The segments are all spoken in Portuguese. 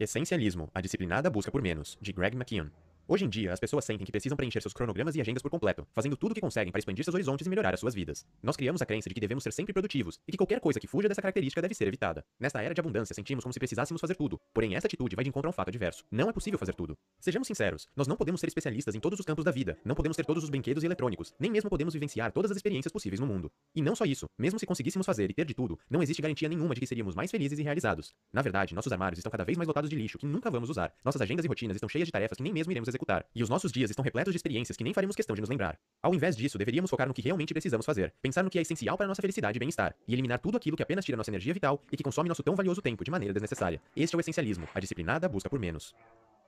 Essencialismo, a disciplinada busca por menos, de Greg McKeown. Hoje em dia, as pessoas sentem que precisam preencher seus cronogramas e agendas por completo, fazendo tudo o que conseguem para expandir seus horizontes e melhorar as suas vidas. Nós criamos a crença de que devemos ser sempre produtivos e que qualquer coisa que fuja dessa característica deve ser evitada. Nesta era de abundância, sentimos como se precisássemos fazer tudo, porém essa atitude vai de encontro a um fato adverso. Não é possível fazer tudo. Sejamos sinceros, nós não podemos ser especialistas em todos os campos da vida, não podemos ter todos os brinquedos e eletrônicos, nem mesmo podemos vivenciar todas as experiências possíveis no mundo. E não só isso, mesmo se conseguíssemos fazer e ter de tudo, não existe garantia nenhuma de que seríamos mais felizes e realizados. Na verdade, nossos armários estão cada vez mais lotados de lixo que nunca vamos usar. Nossas agendas e rotinas estão cheias de tarefas que nem mesmo iremos executar. E os nossos dias estão repletos de experiências que nem faremos questão de nos lembrar. Ao invés disso, deveríamos focar no que realmente precisamos fazer, pensar no que é essencial para nossa felicidade e bem-estar, e eliminar tudo aquilo que apenas tira nossa energia vital e que consome nosso tão valioso tempo de maneira desnecessária. Este é o essencialismo, a disciplinada busca por menos.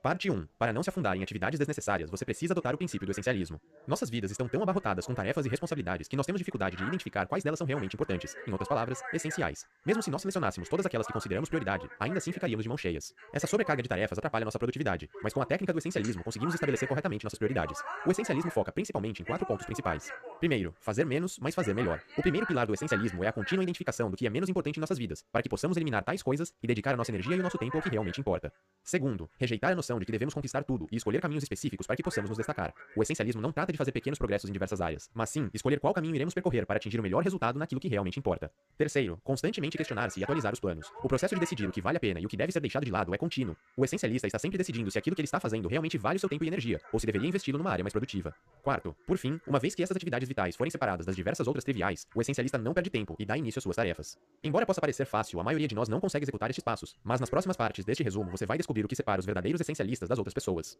Parte 1. Para não se afundar em atividades desnecessárias, você precisa adotar o princípio do essencialismo. Nossas vidas estão tão abarrotadas com tarefas e responsabilidades que nós temos dificuldade de identificar quais delas são realmente importantes, em outras palavras, essenciais. Mesmo se nós selecionássemos todas aquelas que consideramos prioridade, ainda assim ficaríamos de mãos cheias. Essa sobrecarga de tarefas atrapalha nossa produtividade, mas com a técnica do essencialismo conseguimos estabelecer corretamente nossas prioridades. O essencialismo foca principalmente em quatro pontos principais. Primeiro, fazer menos, mas fazer melhor. O primeiro pilar do essencialismo é a contínua identificação do que é menos importante em nossas vidas, para que possamos eliminar tais coisas e dedicar a nossa energia e o nosso tempo ao que realmente importa. Segundo, rejeitar a noção de que devemos conquistar tudo tudo e escolher caminhos específicos para que possamos nos destacar. O essencialismo não trata de fazer pequenos progressos em diversas áreas, mas sim escolher qual caminho iremos percorrer para atingir o melhor resultado naquilo que realmente importa. Terceiro, constantemente questionar-se e atualizar os planos. O processo de decidir o que vale a pena e o que deve ser deixado de lado é contínuo. O essencialista está sempre decidindo se aquilo que ele está fazendo realmente vale o seu tempo e energia, ou se deveria investi-lo numa área mais produtiva. Quarto, por fim, uma vez que essas atividades vitais forem separadas das diversas outras triviais, o essencialista não perde tempo e dá início às suas tarefas. Embora possa parecer fácil, a maioria de nós não consegue executar estes passos, mas nas próximas partes deste resumo você vai descobrir o que separa os verdadeiros essencialistas das outras pessoas.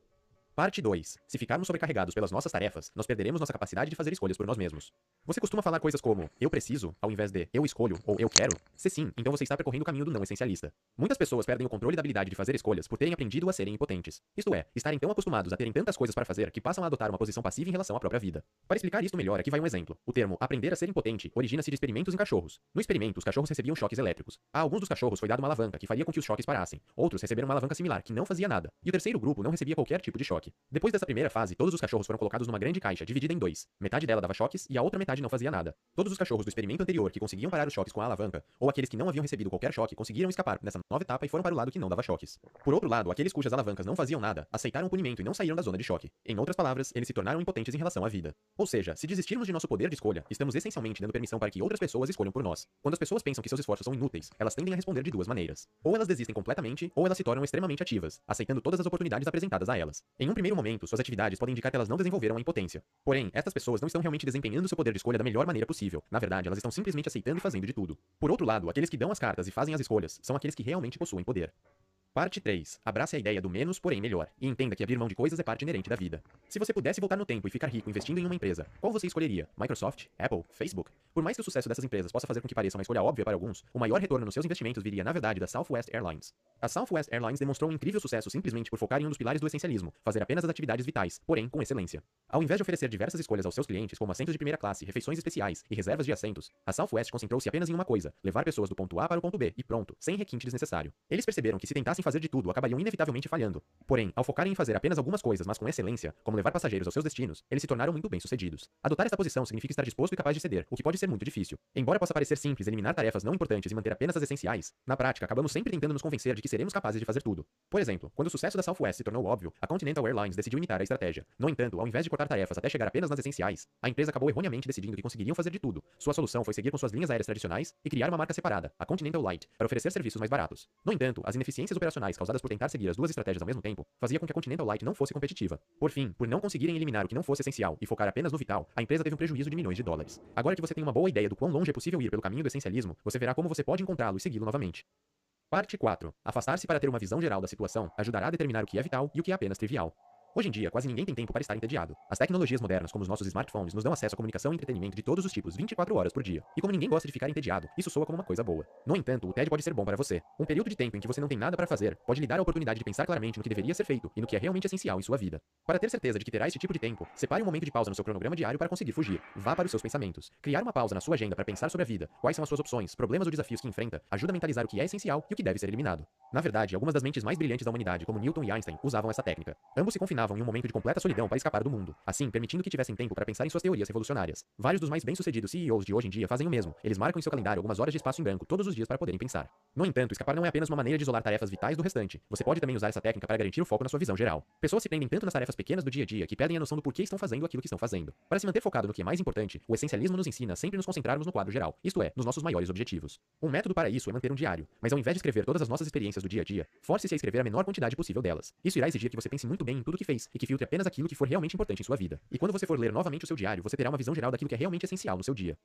Parte 2. Se ficarmos sobrecarregados pelas nossas tarefas, nós perderemos nossa capacidade de fazer escolhas por nós mesmos. Você costuma falar coisas como eu preciso, ao invés de eu escolho ou eu quero? Se sim, então você está percorrendo o caminho do não essencialista. Muitas pessoas perdem o controle da habilidade de fazer escolhas por terem aprendido a serem impotentes. Isto é, estarem tão acostumados a terem tantas coisas para fazer que passam a adotar uma posição passiva em relação à própria vida. Para explicar isto melhor, aqui vai um exemplo. O termo aprender a ser impotente origina-se de experimentos em cachorros. No experimento, os cachorros recebiam choques elétricos. A alguns dos cachorros foi dado uma alavanca que faria com que os choques parassem. Outros receberam uma alavanca similar que não fazia nada. E o terceiro grupo não recebia qualquer tipo de choque. Depois dessa primeira primeira fase, todos os cachorros foram colocados numa grande caixa, dividida em dois. Metade dela dava choques e a outra metade não fazia nada. Todos os cachorros do experimento anterior que conseguiam parar os choques com a alavanca, ou aqueles que não haviam recebido qualquer choque, conseguiram escapar nessa nova etapa e foram para o lado que não dava choques. Por outro lado, aqueles cujas alavancas não faziam nada, aceitaram o punimento e não saíram da zona de choque. Em outras palavras, eles se tornaram impotentes em relação à vida. Ou seja, se desistirmos de nosso poder de escolha, estamos essencialmente dando permissão para que outras pessoas escolham por nós. Quando as pessoas pensam que seus esforços são inúteis, elas tendem a responder de duas maneiras. Ou elas desistem completamente, ou elas se tornam extremamente ativas, aceitando todas as oportunidades apresentadas a elas. Em um primeiro momento, suas atividades podem indicar que elas não desenvolveram a impotência. Porém, estas pessoas não estão realmente desempenhando seu poder de escolha da melhor maneira possível. Na verdade, elas estão simplesmente aceitando e fazendo de tudo. Por outro lado, aqueles que dão as cartas e fazem as escolhas são aqueles que realmente possuem poder. Parte 3. Abrace a ideia do menos, porém melhor, e entenda que abrir mão de coisas é parte inerente da vida. Se você pudesse voltar no tempo e ficar rico investindo em uma empresa, qual você escolheria? Microsoft? Apple? Facebook? Por mais que o sucesso dessas empresas possa fazer com que pareça uma escolha óbvia para alguns, o maior retorno nos seus investimentos viria, na verdade, da Southwest Airlines. A Southwest Airlines demonstrou um incrível sucesso simplesmente por focar em um dos pilares do essencialismo, fazer apenas as atividades vitais, porém com excelência. Ao invés de oferecer diversas escolhas aos seus clientes, como assentos de primeira classe, refeições especiais e reservas de assentos, a Southwest concentrou-se apenas em uma coisa: levar pessoas do ponto A para o ponto B, e pronto, sem requinte desnecessário. Eles perceberam que se tentassem fazer de tudo, acabariam inevitavelmente falhando. Porém, ao focarem em fazer apenas algumas coisas, mas com excelência, como levar passageiros aos seus destinos, eles se tornaram muito bem-sucedidos. Adotar esta posição significa estar disposto e capaz de ceder, o que pode ser muito difícil. Embora possa parecer simples eliminar tarefas não importantes e manter apenas as essenciais, na prática acabamos sempre tentando nos convencer de que seremos capazes de fazer tudo. Por exemplo, quando o sucesso da Southwest se tornou óbvio, a Continental Airlines decidiu imitar a estratégia. No entanto, ao invés de cortar tarefas até chegar apenas nas essenciais, a empresa acabou erroneamente decidindo que conseguiriam fazer de tudo. Sua solução foi seguir com suas linhas aéreas tradicionais e criar uma marca separada, a Continental Light, para oferecer serviços mais baratos. No entanto, as ineficiências operacionais causadas por tentar seguir as duas estratégias ao mesmo tempo, fazia com que a Continental Light não fosse competitiva. Por fim, por não conseguirem eliminar o que não fosse essencial e focar apenas no vital, a empresa teve um prejuízo de milhões de dólares. Agora que você tem uma boa ideia do quão longe é possível ir pelo caminho do essencialismo, você verá como você pode encontrá-lo e segui-lo novamente. Parte 4. Afastar-se para ter uma visão geral da situação ajudará a determinar o que é vital e o que é apenas trivial. Hoje em dia, quase ninguém tem tempo para estar entediado. As tecnologias modernas, como os nossos smartphones, nos dão acesso à comunicação e entretenimento de todos os tipos 24 horas por dia. E como ninguém gosta de ficar entediado, isso soa como uma coisa boa. No entanto, o TED pode ser bom para você. Um período de tempo em que você não tem nada para fazer pode lhe dar a oportunidade de pensar claramente no que deveria ser feito e no que é realmente essencial em sua vida. Para ter certeza de que terá esse tipo de tempo, separe um momento de pausa no seu cronograma diário para conseguir fugir. Vá para os seus pensamentos. Criar uma pausa na sua agenda para pensar sobre a vida, quais são as suas opções, problemas ou desafios que enfrenta, ajuda a mentalizar o que é essencial e o que deve ser eliminado. Na verdade, algumas das mentes mais brilhantes da humanidade, como Newton e Einstein, usavam essa técnica. Ambos se em um momento de completa solidão para escapar do mundo, assim permitindo que tivessem tempo para pensar em suas teorias revolucionárias. Vários dos mais bem-sucedidos CEOs de hoje em dia fazem o mesmo. Eles marcam em seu calendário algumas horas de espaço em branco todos os dias para poderem pensar. No entanto, escapar não é apenas uma maneira de isolar tarefas vitais do restante. Você pode também usar essa técnica para garantir o foco na sua visão geral. Pessoas se prendem tanto nas tarefas pequenas do dia a dia que perdem a noção do porquê estão fazendo aquilo que estão fazendo. Para se manter focado no que é mais importante, o essencialismo nos ensina a sempre nos concentrarmos no quadro geral, isto é, nos nossos maiores objetivos. Um método para isso é manter um diário, mas ao invés de escrever todas as nossas experiências do dia a dia, force-se a escrever a menor quantidade possível delas. Isso irá exigir que você pense muito bem em tudo que fez e que filtre apenas aquilo que for realmente importante em sua vida. E quando você for ler novamente o seu diário, você terá uma visão geral daquilo que é realmente essencial no seu dia.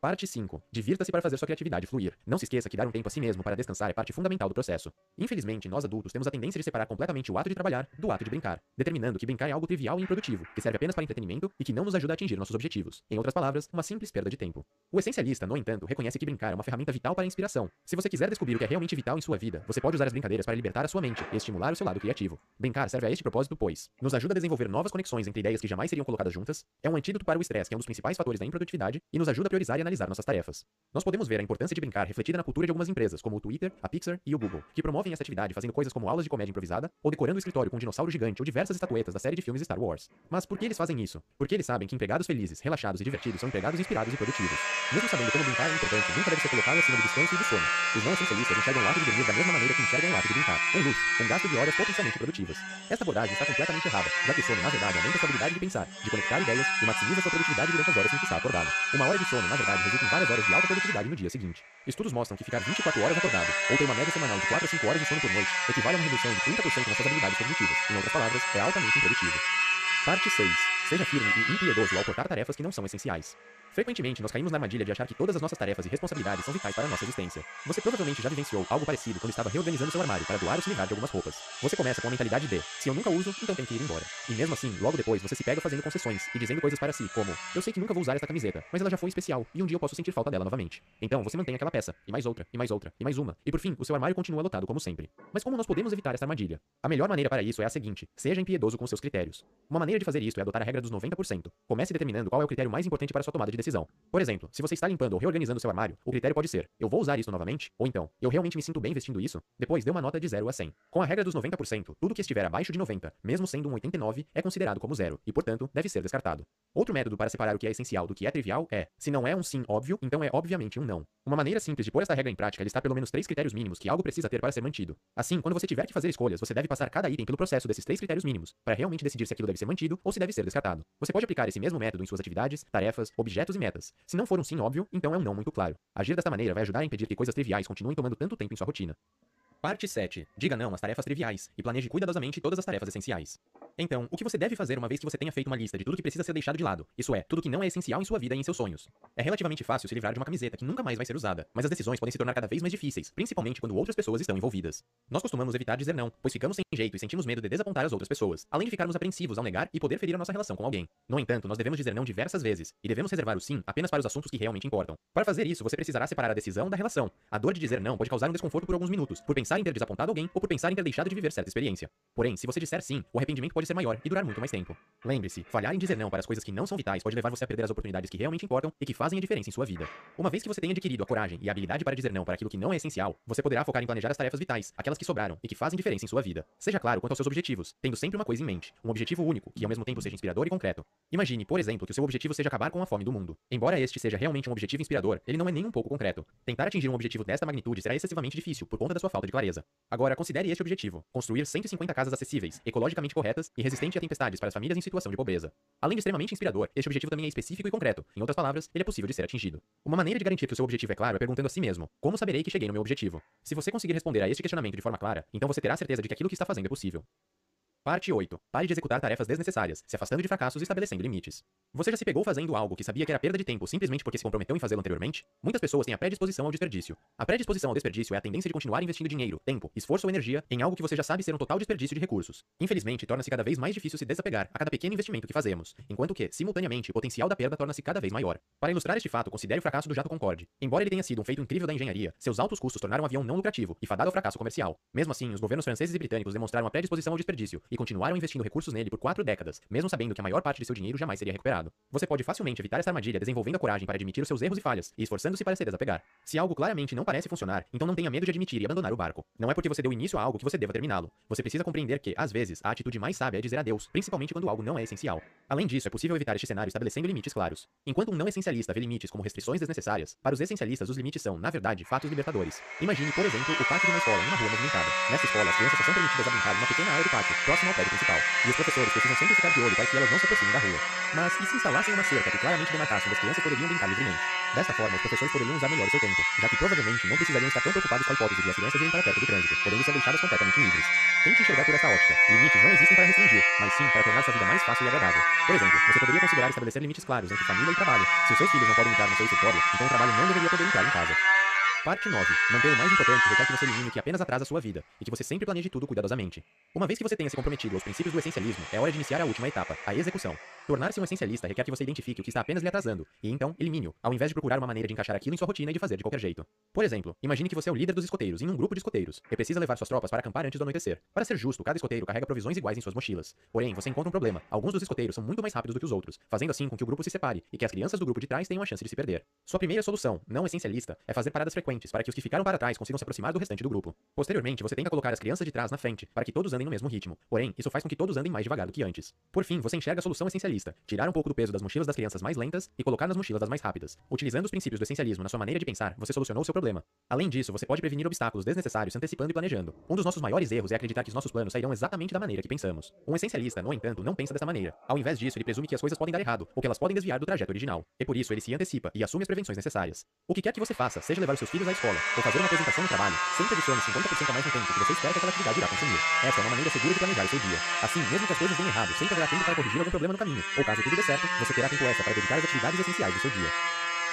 Parte 5. Divirta-se para fazer sua criatividade fluir. Não se esqueça que dar um tempo a si mesmo para descansar é parte fundamental do processo. Infelizmente, nós adultos temos a tendência de separar completamente o ato de trabalhar do ato de brincar, determinando que brincar é algo trivial e improdutivo, que serve apenas para entretenimento e que não nos ajuda a atingir nossos objetivos. Em outras palavras, uma simples perda de tempo. O essencialista, no entanto, reconhece que brincar é uma ferramenta vital para a inspiração. Se você quiser descobrir o que é realmente vital em sua vida, você pode usar as brincadeiras para libertar a sua mente e estimular o seu lado criativo. Brincar serve a este propósito, pois nos ajuda a desenvolver novas conexões entre ideias que jamais seriam colocadas juntas, é um antídoto para o estresse, que é um dos principais fatores da improdutividade, e nos ajuda a priorizar e analisar nossas tarefas. Nós podemos ver a importância de brincar refletida na cultura de algumas empresas, como o Twitter, a Pixar e o Google, que promovem essa atividade fazendo coisas como aulas de comédia improvisada, ou decorando o escritório com um dinossauro gigante ou diversas estatuetas da série de filmes Star Wars. Mas por que eles fazem isso? Porque eles sabem que empregados felizes, relaxados e divertidos são empregados inspirados e produtivos. Mesmo sabendo como brincar é importante, nunca deve ser colocado acima do descanso e do sono. Os não essencialistas enxergam o ato de dormir da mesma maneira que enxergam o ato de brincar, com luz, com gasto de horas potencialmente produtivas. Esta abordagem está completamente errada, já que o sono, na verdade, aumenta a sua habilidade de pensar, de conectar ideias e maximiza sua produtividade durante as horas em que está acordado. Uma hora de sono, na verdade, resulta em várias horas de alta produtividade no dia seguinte. Estudos mostram que ficar 24 horas acordado, ou ter uma média semanal de 4 a 5 horas de sono por noite, equivale a uma redução de 30% nas suas habilidades cognitivas. Em outras palavras, é altamente improdutivo. Parte 6. Seja firme e impiedoso ao cortar tarefas que não são essenciais. Frequentemente, nós caímos na armadilha de achar que todas as nossas tarefas e responsabilidades são vitais para a nossa existência. Você provavelmente já vivenciou algo parecido quando estava reorganizando seu armário para doar ou se livrar de algumas roupas. Você começa com a mentalidade de, se eu nunca uso, então tem que ir embora. E mesmo assim, logo depois, você se pega fazendo concessões e dizendo coisas para si, como, eu sei que nunca vou usar esta camiseta, mas ela já foi especial, e um dia eu posso sentir falta dela novamente. Então, você mantém aquela peça, e mais outra, e mais outra, e mais uma, e por fim, o seu armário continua lotado como sempre. Mas como nós podemos evitar essa armadilha? A melhor maneira para isso é a seguinte, seja impiedoso com seus critérios. Uma maneira de fazer isso é adotar a regra dos 90%. Comece determinando qual é o critério mais importante para sua tomada de decisão. Por exemplo, se você está limpando ou reorganizando seu armário, o critério pode ser: eu vou usar isso novamente? Ou então, eu realmente me sinto bem vestindo isso? Depois dê uma nota de 0 a 100. Com a regra dos 90%, tudo que estiver abaixo de 90, mesmo sendo um 89, é considerado como zero e, portanto, deve ser descartado. Outro método para separar o que é essencial do que é trivial é: se não é um sim óbvio, então é obviamente um não. Uma maneira simples de pôr esta regra em prática é listar pelo menos três critérios mínimos que algo precisa ter para ser mantido. Assim, quando você tiver que fazer escolhas, você deve passar cada item pelo processo desses três critérios mínimos, para realmente decidir se aquilo deve ser mantido ou se deve ser descartado. Você pode aplicar esse mesmo método em suas atividades, tarefas, objetos e metas. Se não for um sim óbvio, então é um não muito claro. Agir desta maneira vai ajudar a impedir que coisas triviais continuem tomando tanto tempo em sua rotina. Parte 7. Diga não às tarefas triviais e planeje cuidadosamente todas as tarefas essenciais. Então, o que você deve fazer uma vez que você tenha feito uma lista de tudo que precisa ser deixado de lado, isso é, tudo que não é essencial em sua vida e em seus sonhos? É relativamente fácil se livrar de uma camiseta que nunca mais vai ser usada, mas as decisões podem se tornar cada vez mais difíceis, principalmente quando outras pessoas estão envolvidas. Nós costumamos evitar dizer não, pois ficamos sem jeito e sentimos medo de desapontar as outras pessoas, além de ficarmos apreensivos ao negar e poder ferir a nossa relação com alguém. No entanto, nós devemos dizer não diversas vezes, e devemos reservar o sim apenas para os assuntos que realmente importam. Para fazer isso, você precisará separar a decisão da relação. A dor de dizer não pode causar um desconforto por alguns minutos, por pensar em ter desapontado alguém ou por pensar em ter deixado de viver certa experiência. Porém, se você disser sim, o arrependimento pode ser maior e durar muito mais tempo. Lembre-se, falhar em dizer não para as coisas que não são vitais pode levar você a perder as oportunidades que realmente importam e que fazem a diferença em sua vida. Uma vez que você tenha adquirido a coragem e a habilidade para dizer não para aquilo que não é essencial, você poderá focar em planejar as tarefas vitais, aquelas que sobraram e que fazem diferença em sua vida. Seja claro quanto aos seus objetivos, tendo sempre uma coisa em mente, um objetivo único, que ao mesmo tempo seja inspirador e concreto. Imagine, por exemplo, que o seu objetivo seja acabar com a fome do mundo. Embora este seja realmente um objetivo inspirador, ele não é nem um pouco concreto. Tentar atingir um objetivo desta magnitude será excessivamente difícil por conta da sua falta de clareza. Agora, considere este objetivo: construir 150 casas acessíveis, ecologicamente corretas e resistentes a tempestades para as famílias em situação de pobreza. Além de extremamente inspirador, este objetivo também é específico e concreto. Em outras palavras, ele é possível de ser atingido. Uma maneira de garantir que o seu objetivo é claro é perguntando a si mesmo: como saberei que cheguei no meu objetivo? Se você conseguir responder a este questionamento de forma clara, então você terá certeza de que aquilo que está fazendo é possível. Parte 8. Pare de executar tarefas desnecessárias, se afastando de fracassos e estabelecendo limites. Você já se pegou fazendo algo que sabia que era perda de tempo simplesmente porque se comprometeu em fazê-lo anteriormente? Muitas pessoas têm a predisposição ao desperdício. A predisposição ao desperdício é a tendência de continuar investindo dinheiro, tempo, esforço ou energia em algo que você já sabe ser um total desperdício de recursos. Infelizmente, torna-se cada vez mais difícil se desapegar a cada pequeno investimento que fazemos, enquanto que, simultaneamente, o potencial da perda torna-se cada vez maior. Para ilustrar este fato, considere o fracasso do jato Concorde. Embora ele tenha sido um feito incrível da engenharia, seus altos custos tornaram o avião não lucrativo e fadado ao fracasso comercial. Mesmo assim, os governos franceses e britânicos demonstraram a predisposição ao desperdício continuaram investindo recursos nele por quatro décadas, mesmo sabendo que a maior parte de seu dinheiro jamais seria recuperado. Você pode facilmente evitar essa armadilha desenvolvendo a coragem para admitir os seus erros e falhas e esforçando-se para se desapegar. Se algo claramente não parece funcionar, então não tenha medo de admitir e abandonar o barco. Não é porque você deu início a algo que você deva terminá-lo. Você precisa compreender que, às vezes, a atitude mais sábia é dizer adeus, principalmente quando algo não é essencial. Além disso, é possível evitar este cenário estabelecendo limites claros. Enquanto um não essencialista vê limites como restrições desnecessárias, para os essencialistas os limites são, na verdade, fatos libertadores. Imagine, por exemplo, o pátio de uma escola em uma rua movimentada. Nessa escola, as crianças só são permitidas a brincar em uma pequena área do pátio, próxima prédio principal. E os professores precisam sempre ficar de olho para que elas não se aproximem da rua. Mas e se instalassem uma cerca que claramente demarcasse onde as crianças poderiam brincar livremente? Dessa forma, os professores poderiam usar melhor o seu tempo, já que provavelmente não precisariam estar tão preocupados com a hipótese de as crianças irem para perto do trânsito, podendo ser deixadas completamente livres. Tente enxergar por essa ótica. Limites não existem para restringir, mas sim para tornar sua vida mais fácil e agradável. Por exemplo, você poderia considerar estabelecer limites claros entre família e trabalho. Se os seus filhos não podem entrar no seu escritório, então o trabalho não deveria poder entrar em casa. Parte 9. Manter o mais importante requer que você elimine o que apenas atrasa a sua vida e que você sempre planeje tudo cuidadosamente. Uma vez que você tenha se comprometido aos princípios do essencialismo, é hora de iniciar a última etapa, a execução. Tornar-se um essencialista requer que você identifique o que está apenas lhe atrasando e então elimine-o, ao invés de procurar uma maneira de encaixar aquilo em sua rotina e de fazer de qualquer jeito. Por exemplo, imagine que você é o líder dos escoteiros em um grupo de escoteiros e precisa levar suas tropas para acampar antes do anoitecer. Para ser justo, cada escoteiro carrega provisões iguais em suas mochilas. Porém, você encontra um problema. Alguns dos escoteiros são muito mais rápidos do que os outros, fazendo assim com que o grupo se separe e que as crianças do grupo de trás tenham a chance de se perder. Sua primeira solução, não essencialista, é fazer paradas frequentes para que os que ficaram para trás consigam se aproximar do restante do grupo. Posteriormente, você tenta colocar as crianças de trás na frente para que todos andem no mesmo ritmo. Porém, isso faz com que todos andem mais devagar do que antes. Por fim, você enxerga a solução essencialista: tirar um pouco do peso das mochilas das crianças mais lentas e colocar nas mochilas das mais rápidas. Utilizando os princípios do essencialismo na sua maneira de pensar, você solucionou seu problema. Além disso, você pode prevenir obstáculos desnecessários antecipando e planejando. Um dos nossos maiores erros é acreditar que os nossos planos sairão exatamente da maneira que pensamos. Um essencialista, no entanto, não pensa dessa maneira. Ao invés disso, ele presume que as coisas podem dar errado ou que elas podem desviar do trajeto original. E por isso, ele se antecipa e assume as prevenções necessárias. O que quer que você faça, seja levar os seus filhos à escola ou fazer uma apresentação no trabalho, sempre adicione 50% a mais no tempo que você espera que aquela atividade irá consumir. Essa é uma maneira segura de planejar o seu dia. Assim, mesmo que as coisas deem errado, sempre haverá tempo para corrigir algum problema no caminho. Ou caso tudo dê certo, você terá tempo extra para dedicar às atividades essenciais do seu dia.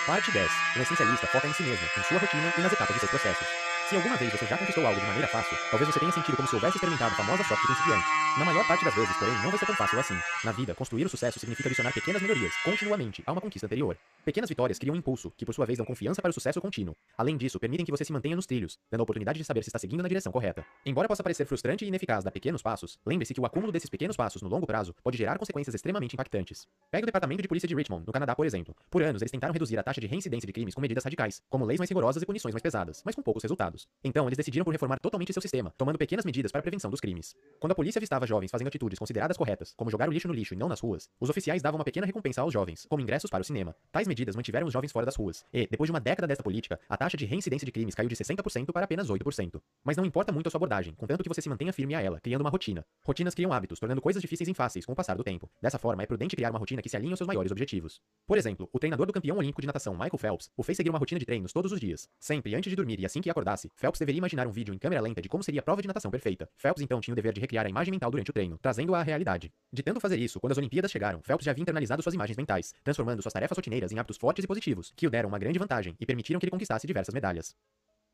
Parte 10. O essencialista foca em si mesmo, em sua rotina e nas etapas de seus processos. Se alguma vez você já conquistou algo de maneira fácil, talvez você tenha sentido como se houvesse experimentado a famosa sorte principiante. Na maior parte das vezes, porém, não vai ser tão fácil assim. Na vida, construir o sucesso significa adicionar pequenas melhorias, continuamente, a uma conquista anterior. Pequenas vitórias criam um impulso, que por sua vez dão confiança para o sucesso contínuo. Além disso, permitem que você se mantenha nos trilhos, dando a oportunidade de saber se está seguindo na direção correta. Embora possa parecer frustrante e ineficaz dar pequenos passos, lembre-se que o acúmulo desses pequenos passos no longo prazo pode gerar consequências extremamente impactantes. Pegue o Departamento de Polícia de Richmond, no Canadá, por exemplo. Por anos, eles tentaram reduzir a taxa de reincidência de crimes com medidas radicais, como leis mais rigorosas e punições mais pesadas, mas com poucos resultados. Então, eles decidiram por reformar totalmente seu sistema, tomando pequenas medidas para a prevenção dos crimes. Quando a polícia avistava jovens fazendo atitudes consideradas corretas, como jogar o lixo no lixo e não nas ruas, os oficiais davam uma pequena recompensa aos jovens, como ingressos para o cinema. Tais medidas mantiveram os jovens fora das ruas, e, depois de uma década desta política, a taxa de reincidência de crimes caiu de 60% para apenas 8%. Mas não importa muito a sua abordagem, contanto que você se mantenha firme a ela, criando uma rotina. Rotinas criam hábitos, tornando coisas difíceis fáceis com o passar do tempo. Dessa forma, é prudente criar uma rotina que se alinhe aos seus maiores objetivos. Por exemplo, o treinador do campeão olímpico de natação Michael Phelps o fez seguir uma rotina de treinos todos os dias. Sempre antes de dormir e assim que acordasse, Phelps deveria imaginar um vídeo em câmera lenta de como seria a prova de natação perfeita. Phelps então tinha o dever de recriar a imagem mental durante o treino, trazendo-a à realidade. De tanto fazer isso, quando as Olimpíadas chegaram, Phelps já havia internalizado suas imagens mentais, transformando suas tarefas rotineiras em hábitos fortes e positivos, que o deram uma grande vantagem e permitiram que ele conquistasse diversas medalhas.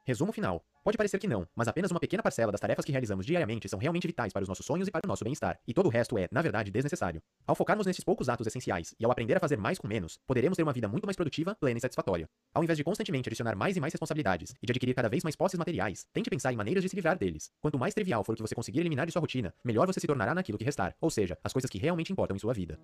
Resumo final. Pode parecer que não, mas apenas uma pequena parcela das tarefas que realizamos diariamente são realmente vitais para os nossos sonhos e para o nosso bem-estar, e todo o resto é, na verdade, desnecessário. Ao focarmos nesses poucos atos essenciais e ao aprender a fazer mais com menos, poderemos ter uma vida muito mais produtiva, plena e satisfatória. Ao invés de constantemente adicionar mais e mais responsabilidades e de adquirir cada vez mais posses materiais, tente pensar em maneiras de se livrar deles. Quanto mais trivial for o que você conseguir eliminar de sua rotina, melhor você se tornará naquilo que restar, ou seja, as coisas que realmente importam em sua vida.